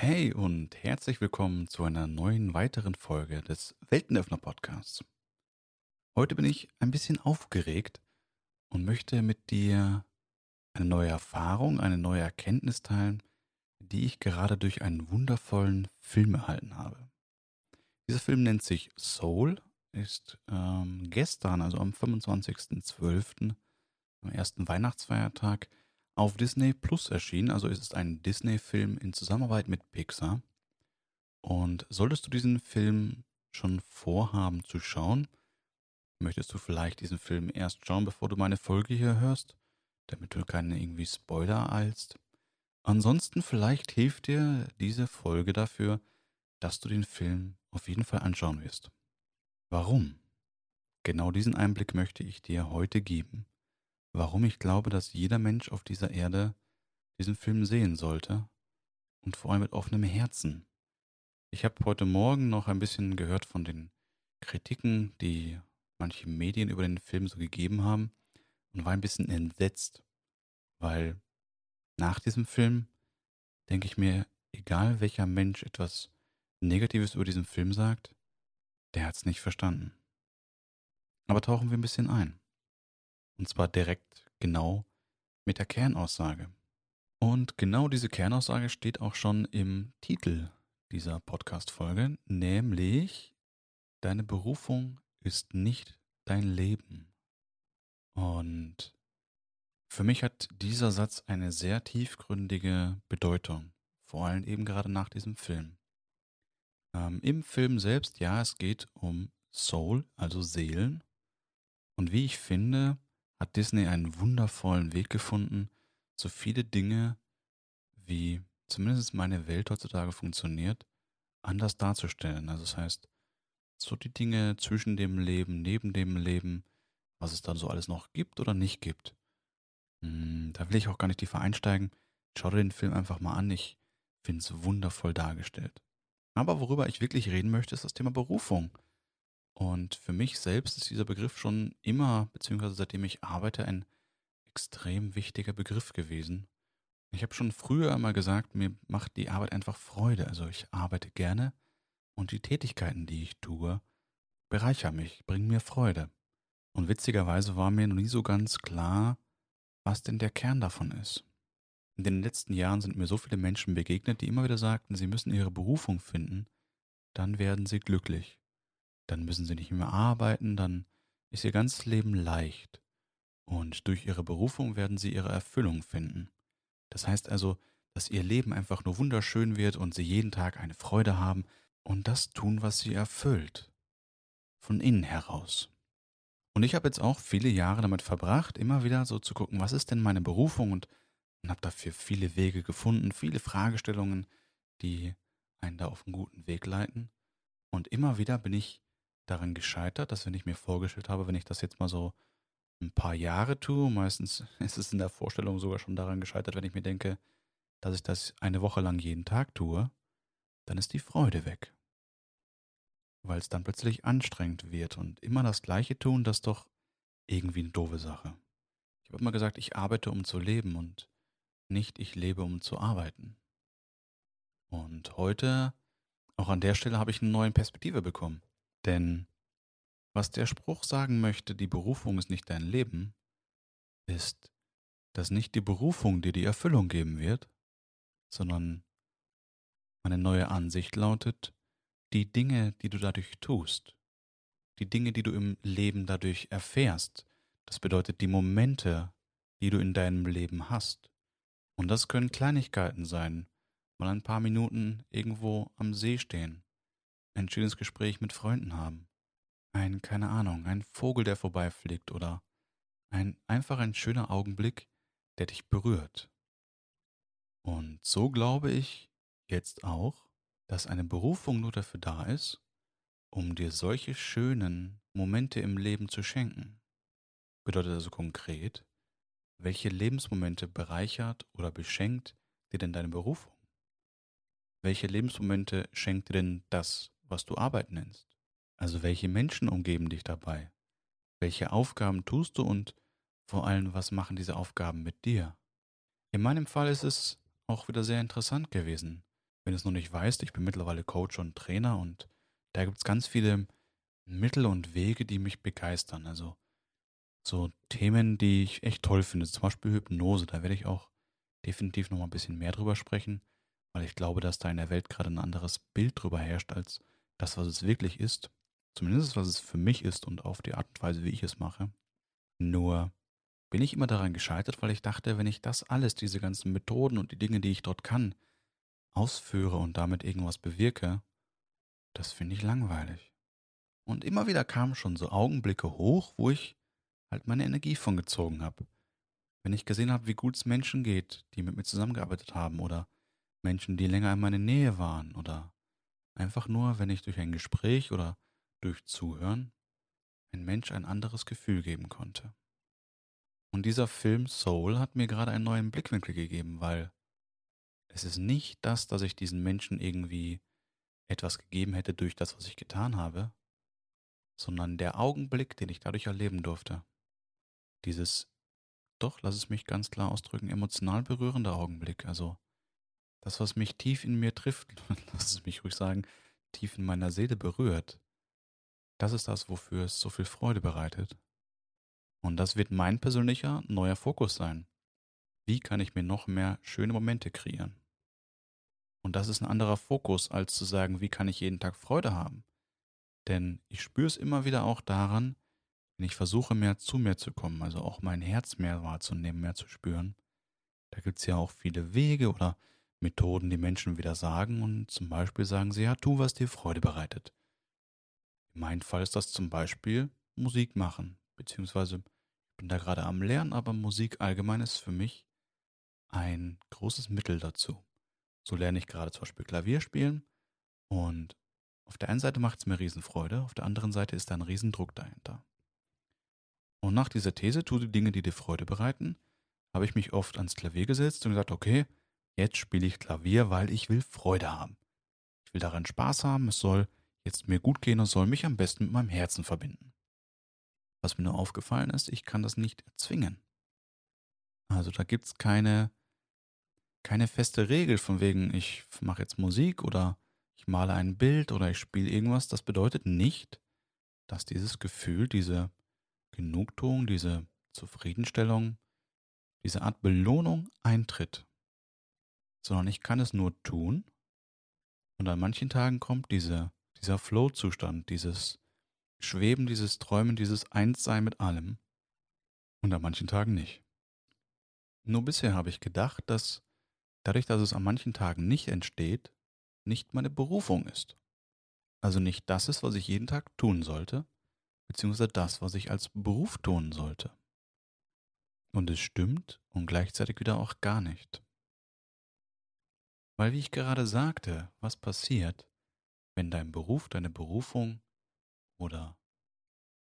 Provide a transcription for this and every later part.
Hey und herzlich willkommen zu einer neuen weiteren Folge des Weltenöffner Podcasts. Heute bin ich ein bisschen aufgeregt und möchte mit dir eine neue Erfahrung, eine neue Erkenntnis teilen, die ich gerade durch einen wundervollen Film erhalten habe. Dieser Film nennt sich Soul, ist ähm, gestern, also am 25.12., am ersten Weihnachtsfeiertag, auf Disney Plus erschienen. Also es ist ein Disney-Film in Zusammenarbeit mit Pixar. Und solltest du diesen Film schon vorhaben zu schauen, möchtest du vielleicht diesen Film erst schauen, bevor du meine Folge hier hörst, damit du keine irgendwie Spoiler eilst. Ansonsten vielleicht hilft dir diese Folge dafür, dass du den Film auf jeden Fall anschauen wirst. Warum? Genau diesen Einblick möchte ich dir heute geben warum ich glaube, dass jeder Mensch auf dieser Erde diesen Film sehen sollte und vor allem mit offenem Herzen. Ich habe heute Morgen noch ein bisschen gehört von den Kritiken, die manche Medien über den Film so gegeben haben und war ein bisschen entsetzt, weil nach diesem Film denke ich mir, egal welcher Mensch etwas Negatives über diesen Film sagt, der hat es nicht verstanden. Aber tauchen wir ein bisschen ein. Und zwar direkt genau mit der Kernaussage. Und genau diese Kernaussage steht auch schon im Titel dieser Podcast-Folge, nämlich Deine Berufung ist nicht dein Leben. Und für mich hat dieser Satz eine sehr tiefgründige Bedeutung, vor allem eben gerade nach diesem Film. Ähm, Im Film selbst, ja, es geht um Soul, also Seelen. Und wie ich finde, hat Disney einen wundervollen Weg gefunden, so viele Dinge, wie zumindest meine Welt heutzutage funktioniert, anders darzustellen. Also das heißt, so die Dinge zwischen dem Leben, neben dem Leben, was es da so alles noch gibt oder nicht gibt. Hm, da will ich auch gar nicht tiefer einsteigen. Schau dir den Film einfach mal an. Ich finde es wundervoll dargestellt. Aber worüber ich wirklich reden möchte, ist das Thema Berufung. Und für mich selbst ist dieser Begriff schon immer, beziehungsweise seitdem ich arbeite, ein extrem wichtiger Begriff gewesen. Ich habe schon früher einmal gesagt, mir macht die Arbeit einfach Freude. Also ich arbeite gerne und die Tätigkeiten, die ich tue, bereichern mich, bringen mir Freude. Und witzigerweise war mir noch nie so ganz klar, was denn der Kern davon ist. In den letzten Jahren sind mir so viele Menschen begegnet, die immer wieder sagten, sie müssen ihre Berufung finden, dann werden sie glücklich dann müssen sie nicht mehr arbeiten, dann ist ihr ganzes Leben leicht. Und durch ihre Berufung werden sie ihre Erfüllung finden. Das heißt also, dass ihr Leben einfach nur wunderschön wird und sie jeden Tag eine Freude haben und das tun, was sie erfüllt. Von innen heraus. Und ich habe jetzt auch viele Jahre damit verbracht, immer wieder so zu gucken, was ist denn meine Berufung und, und habe dafür viele Wege gefunden, viele Fragestellungen, die einen da auf einen guten Weg leiten. Und immer wieder bin ich daran gescheitert, dass wenn ich mir vorgestellt habe, wenn ich das jetzt mal so ein paar Jahre tue, meistens ist es in der Vorstellung sogar schon daran gescheitert, wenn ich mir denke, dass ich das eine Woche lang jeden Tag tue, dann ist die Freude weg. Weil es dann plötzlich anstrengend wird und immer das Gleiche tun, das ist doch irgendwie eine doofe Sache. Ich habe immer gesagt, ich arbeite, um zu leben und nicht ich lebe, um zu arbeiten. Und heute, auch an der Stelle, habe ich eine neue Perspektive bekommen. Denn was der Spruch sagen möchte, die Berufung ist nicht dein Leben, ist, dass nicht die Berufung dir die Erfüllung geben wird, sondern eine neue Ansicht lautet, die Dinge, die du dadurch tust, die Dinge, die du im Leben dadurch erfährst, das bedeutet die Momente, die du in deinem Leben hast. Und das können Kleinigkeiten sein, mal ein paar Minuten irgendwo am See stehen, ein schönes Gespräch mit Freunden haben, ein, keine Ahnung, ein Vogel, der vorbeifliegt oder ein einfach ein schöner Augenblick, der dich berührt. Und so glaube ich jetzt auch, dass eine Berufung nur dafür da ist, um dir solche schönen Momente im Leben zu schenken. Bedeutet also konkret, welche Lebensmomente bereichert oder beschenkt dir denn deine Berufung? Welche Lebensmomente schenkt dir denn das, was du Arbeit nennst. Also welche Menschen umgeben dich dabei? Welche Aufgaben tust du und vor allem, was machen diese Aufgaben mit dir? In meinem Fall ist es auch wieder sehr interessant gewesen. wenn du es noch nicht weißt, ich bin mittlerweile Coach und Trainer und da gibt es ganz viele Mittel und Wege, die mich begeistern. Also so Themen, die ich echt toll finde. Zum Beispiel Hypnose. Da werde ich auch definitiv noch mal ein bisschen mehr drüber sprechen, weil ich glaube, dass da in der Welt gerade ein anderes Bild drüber herrscht als das, was es wirklich ist. Zumindest was es für mich ist und auf die Art und Weise, wie ich es mache. Nur bin ich immer daran gescheitert, weil ich dachte, wenn ich das alles, diese ganzen Methoden und die Dinge, die ich dort kann, ausführe und damit irgendwas bewirke, das finde ich langweilig. Und immer wieder kamen schon so Augenblicke hoch, wo ich halt meine Energie von gezogen habe. Wenn ich gesehen habe, wie gut es Menschen geht, die mit mir zusammengearbeitet haben oder Menschen, die länger in meiner Nähe waren oder einfach nur, wenn ich durch ein Gespräch oder durch Zuhören ein Mensch ein anderes Gefühl geben konnte. Und dieser Film Soul hat mir gerade einen neuen Blickwinkel gegeben, weil es ist nicht das, dass ich diesen Menschen irgendwie etwas gegeben hätte durch das, was ich getan habe, sondern der Augenblick, den ich dadurch erleben durfte. Dieses, doch, lass es mich ganz klar ausdrücken, emotional berührende Augenblick. Also das, was mich tief in mir trifft, lass es mich ruhig sagen, tief in meiner Seele berührt. Das ist das, wofür es so viel Freude bereitet. Und das wird mein persönlicher neuer Fokus sein. Wie kann ich mir noch mehr schöne Momente kreieren? Und das ist ein anderer Fokus, als zu sagen, wie kann ich jeden Tag Freude haben? Denn ich spüre es immer wieder auch daran, wenn ich versuche, mehr zu mir zu kommen, also auch mein Herz mehr wahrzunehmen, mehr zu spüren. Da gibt es ja auch viele Wege oder Methoden, die Menschen wieder sagen und zum Beispiel sagen sie, ja, tu, was dir Freude bereitet. In meinem Fall ist das zum Beispiel Musik machen, beziehungsweise ich bin da gerade am Lernen, aber Musik allgemein ist für mich ein großes Mittel dazu. So lerne ich gerade zum Beispiel Klavier spielen und auf der einen Seite macht es mir Riesenfreude, auf der anderen Seite ist da ein Riesendruck dahinter. Und nach dieser These, tu die Dinge, die dir Freude bereiten, habe ich mich oft ans Klavier gesetzt und gesagt, okay, jetzt spiele ich Klavier, weil ich will Freude haben. Ich will daran Spaß haben, es soll jetzt mir gut gehen und soll mich am besten mit meinem Herzen verbinden. Was mir nur aufgefallen ist, ich kann das nicht erzwingen. Also da gibt es keine, keine feste Regel von wegen, ich mache jetzt Musik oder ich male ein Bild oder ich spiele irgendwas. Das bedeutet nicht, dass dieses Gefühl, diese Genugtuung, diese Zufriedenstellung, diese Art Belohnung eintritt. Sondern ich kann es nur tun und an manchen Tagen kommt diese, dieser Flow-Zustand, dieses Schweben, dieses Träumen, dieses Einssein mit allem. Und an manchen Tagen nicht. Nur bisher habe ich gedacht, dass dadurch, dass es an manchen Tagen nicht entsteht, nicht meine Berufung ist. Also nicht das ist, was ich jeden Tag tun sollte, beziehungsweise das, was ich als Beruf tun sollte. Und es stimmt und gleichzeitig wieder auch gar nicht. Weil wie ich gerade sagte, was passiert, wenn dein Beruf, deine Berufung oder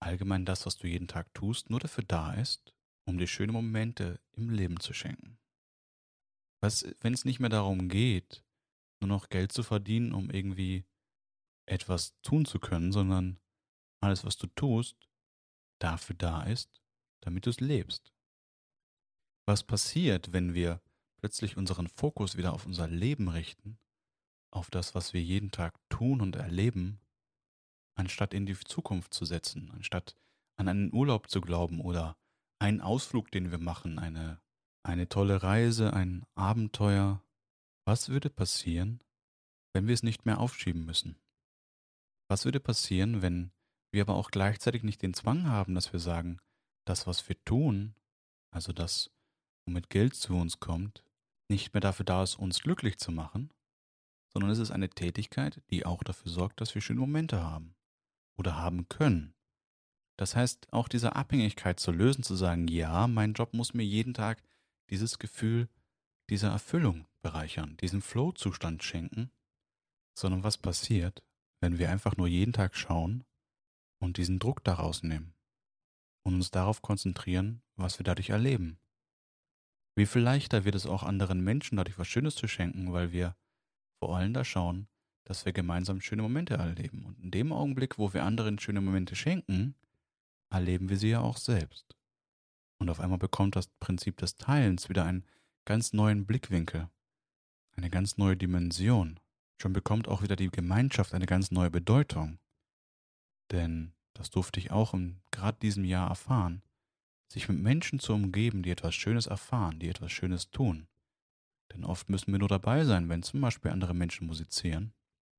allgemein das, was du jeden Tag tust, nur dafür da ist, um dir schöne Momente im Leben zu schenken. Was, wenn es nicht mehr darum geht, nur noch Geld zu verdienen, um irgendwie etwas tun zu können, sondern alles, was du tust, dafür da ist, damit du es lebst. Was passiert, wenn wir plötzlich unseren Fokus wieder auf unser Leben richten, auf das, was wir jeden Tag tun und erleben, anstatt in die Zukunft zu setzen, anstatt an einen Urlaub zu glauben oder einen Ausflug, den wir machen, eine, eine tolle Reise, ein Abenteuer. Was würde passieren, wenn wir es nicht mehr aufschieben müssen? Was würde passieren, wenn wir aber auch gleichzeitig nicht den Zwang haben, dass wir sagen, das, was wir tun, also das, womit Geld zu uns kommt, nicht mehr dafür da ist, uns glücklich zu machen, sondern es ist eine Tätigkeit, die auch dafür sorgt, dass wir schöne Momente haben oder haben können. Das heißt, auch diese Abhängigkeit zu lösen, zu sagen, ja, mein Job muss mir jeden Tag dieses Gefühl dieser Erfüllung bereichern, diesen Flow-Zustand schenken, sondern was passiert, wenn wir einfach nur jeden Tag schauen und diesen Druck daraus nehmen und uns darauf konzentrieren, was wir dadurch erleben. Wie viel leichter wird es auch anderen Menschen dadurch was Schönes zu schenken, weil wir vor allem da schauen, dass wir gemeinsam schöne Momente erleben. Und in dem Augenblick, wo wir anderen schöne Momente schenken, erleben wir sie ja auch selbst. Und auf einmal bekommt das Prinzip des Teilens wieder einen ganz neuen Blickwinkel, eine ganz neue Dimension. schon bekommt auch wieder die Gemeinschaft eine ganz neue Bedeutung. Denn, das durfte ich auch in gerade diesem Jahr erfahren, sich mit Menschen zu umgeben, die etwas Schönes erfahren, die etwas Schönes tun. Denn oft müssen wir nur dabei sein, wenn zum Beispiel andere Menschen musizieren,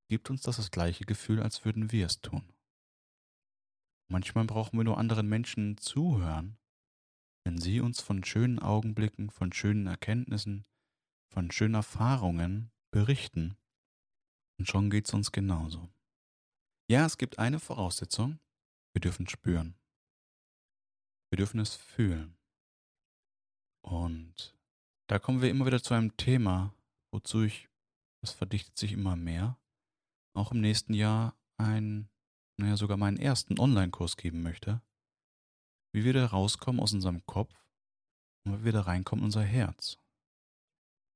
gibt uns das das gleiche Gefühl, als würden wir es tun. Manchmal brauchen wir nur anderen Menschen zuhören, wenn sie uns von schönen Augenblicken, von schönen Erkenntnissen, von schönen Erfahrungen berichten. Und schon geht es uns genauso. Ja, es gibt eine Voraussetzung, wir dürfen spüren. Wir dürfen es fühlen. Und da kommen wir immer wieder zu einem Thema, wozu ich, das verdichtet sich immer mehr, auch im nächsten Jahr ein, naja, sogar meinen ersten Online-Kurs geben möchte, wie wir da rauskommen aus unserem Kopf und wie wir da reinkommen in unser Herz.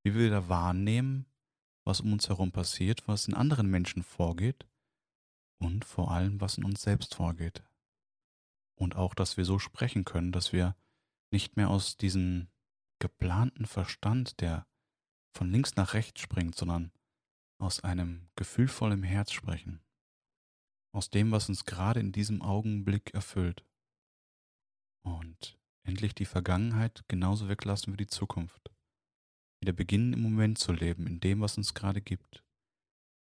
Wie wir da wahrnehmen, was um uns herum passiert, was in anderen Menschen vorgeht und vor allem, was in uns selbst vorgeht. Und auch, dass wir so sprechen können, dass wir nicht mehr aus diesem geplanten Verstand, der von links nach rechts springt, sondern aus einem gefühlvollen Herz sprechen. Aus dem, was uns gerade in diesem Augenblick erfüllt. Und endlich die Vergangenheit genauso weglassen wie die Zukunft. Wieder beginnen im Moment zu leben, in dem, was uns gerade gibt.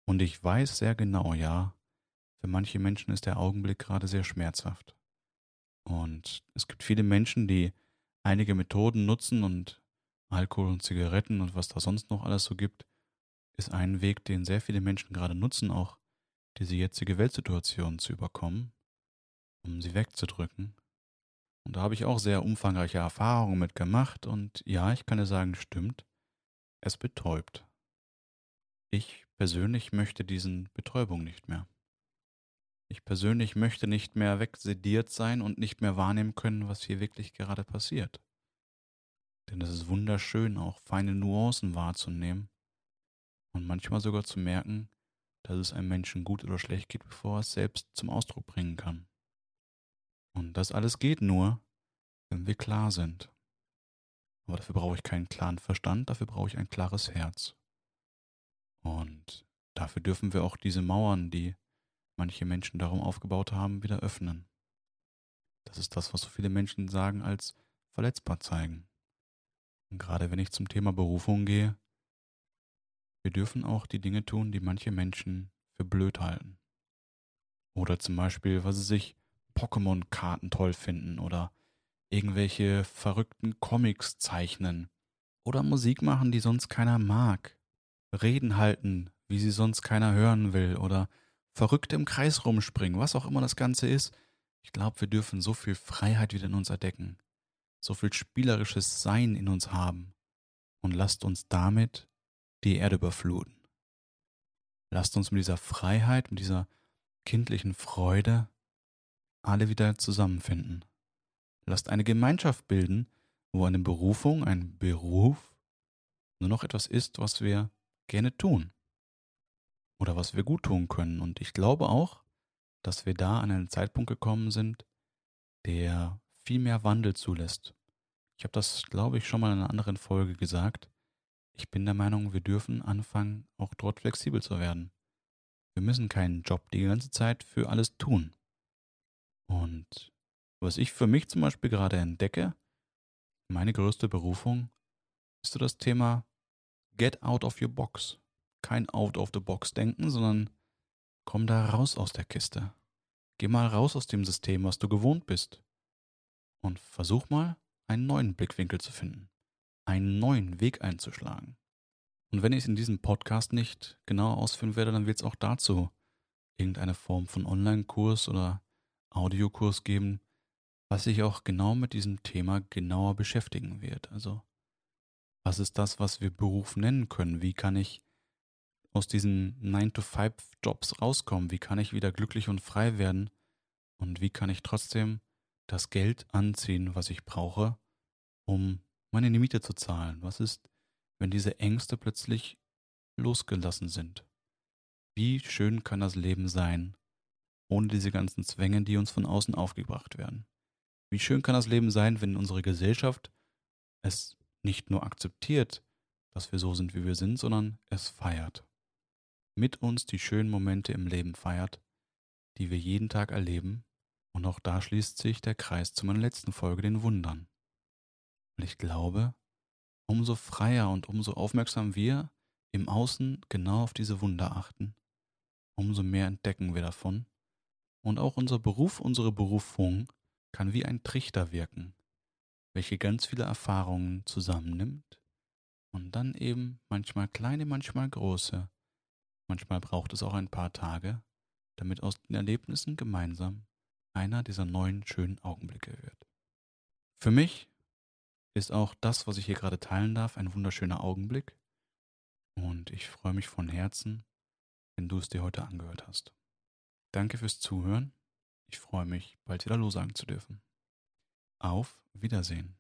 Und ich weiß sehr genau, ja, für manche Menschen ist der Augenblick gerade sehr schmerzhaft. Und es gibt viele Menschen, die einige Methoden nutzen und Alkohol und Zigaretten und was da sonst noch alles so gibt, ist ein Weg, den sehr viele Menschen gerade nutzen, auch diese jetzige Weltsituation zu überkommen, um sie wegzudrücken. Und da habe ich auch sehr umfangreiche Erfahrungen mit gemacht und ja, ich kann dir sagen, stimmt, es betäubt. Ich persönlich möchte diesen Betäubung nicht mehr. Ich persönlich möchte nicht mehr wegsediert sein und nicht mehr wahrnehmen können, was hier wirklich gerade passiert. Denn es ist wunderschön, auch feine Nuancen wahrzunehmen und manchmal sogar zu merken, dass es einem Menschen gut oder schlecht geht, bevor er es selbst zum Ausdruck bringen kann. Und das alles geht nur, wenn wir klar sind. Aber dafür brauche ich keinen klaren Verstand, dafür brauche ich ein klares Herz. Und dafür dürfen wir auch diese Mauern, die manche Menschen darum aufgebaut haben, wieder öffnen. Das ist das, was so viele Menschen sagen, als verletzbar zeigen. Und gerade wenn ich zum Thema Berufung gehe, wir dürfen auch die Dinge tun, die manche Menschen für blöd halten. Oder zum Beispiel, was sie sich Pokémon-Karten toll finden oder irgendwelche verrückten Comics zeichnen oder Musik machen, die sonst keiner mag, Reden halten, wie sie sonst keiner hören will oder verrückt im Kreis rumspringen, was auch immer das Ganze ist. Ich glaube, wir dürfen so viel Freiheit wieder in uns erdecken, so viel spielerisches Sein in uns haben. Und lasst uns damit die Erde überfluten. Lasst uns mit dieser Freiheit, mit dieser kindlichen Freude alle wieder zusammenfinden. Lasst eine Gemeinschaft bilden, wo eine Berufung, ein Beruf nur noch etwas ist, was wir gerne tun oder was wir gut tun können. Und ich glaube auch, dass wir da an einen Zeitpunkt gekommen sind, der viel mehr Wandel zulässt. Ich habe das, glaube ich, schon mal in einer anderen Folge gesagt. Ich bin der Meinung, wir dürfen anfangen, auch dort flexibel zu werden. Wir müssen keinen Job die ganze Zeit für alles tun. Und was ich für mich zum Beispiel gerade entdecke, meine größte Berufung, ist so das Thema Get out of your box kein Out-of-the-Box-Denken, sondern komm da raus aus der Kiste. Geh mal raus aus dem System, was du gewohnt bist. Und versuch mal, einen neuen Blickwinkel zu finden, einen neuen Weg einzuschlagen. Und wenn ich es in diesem Podcast nicht genau ausführen werde, dann wird es auch dazu irgendeine Form von Online-Kurs oder Audiokurs geben, was sich auch genau mit diesem Thema genauer beschäftigen wird. Also, was ist das, was wir Beruf nennen können? Wie kann ich aus diesen 9-to-5-Jobs rauskommen? Wie kann ich wieder glücklich und frei werden? Und wie kann ich trotzdem das Geld anziehen, was ich brauche, um meine Miete zu zahlen? Was ist, wenn diese Ängste plötzlich losgelassen sind? Wie schön kann das Leben sein, ohne diese ganzen Zwänge, die uns von außen aufgebracht werden? Wie schön kann das Leben sein, wenn unsere Gesellschaft es nicht nur akzeptiert, dass wir so sind, wie wir sind, sondern es feiert. Mit uns die schönen Momente im Leben feiert, die wir jeden Tag erleben. Und auch da schließt sich der Kreis zu meiner letzten Folge, den Wundern. Und ich glaube, umso freier und umso aufmerksam wir im Außen genau auf diese Wunder achten, umso mehr entdecken wir davon. Und auch unser Beruf, unsere Berufung kann wie ein Trichter wirken, welche ganz viele Erfahrungen zusammennimmt und dann eben manchmal kleine, manchmal große. Manchmal braucht es auch ein paar Tage, damit aus den Erlebnissen gemeinsam einer dieser neuen schönen Augenblicke wird. Für mich ist auch das, was ich hier gerade teilen darf, ein wunderschöner Augenblick. Und ich freue mich von Herzen, wenn du es dir heute angehört hast. Danke fürs Zuhören. Ich freue mich, bald wieder Hallo sagen zu dürfen. Auf Wiedersehen.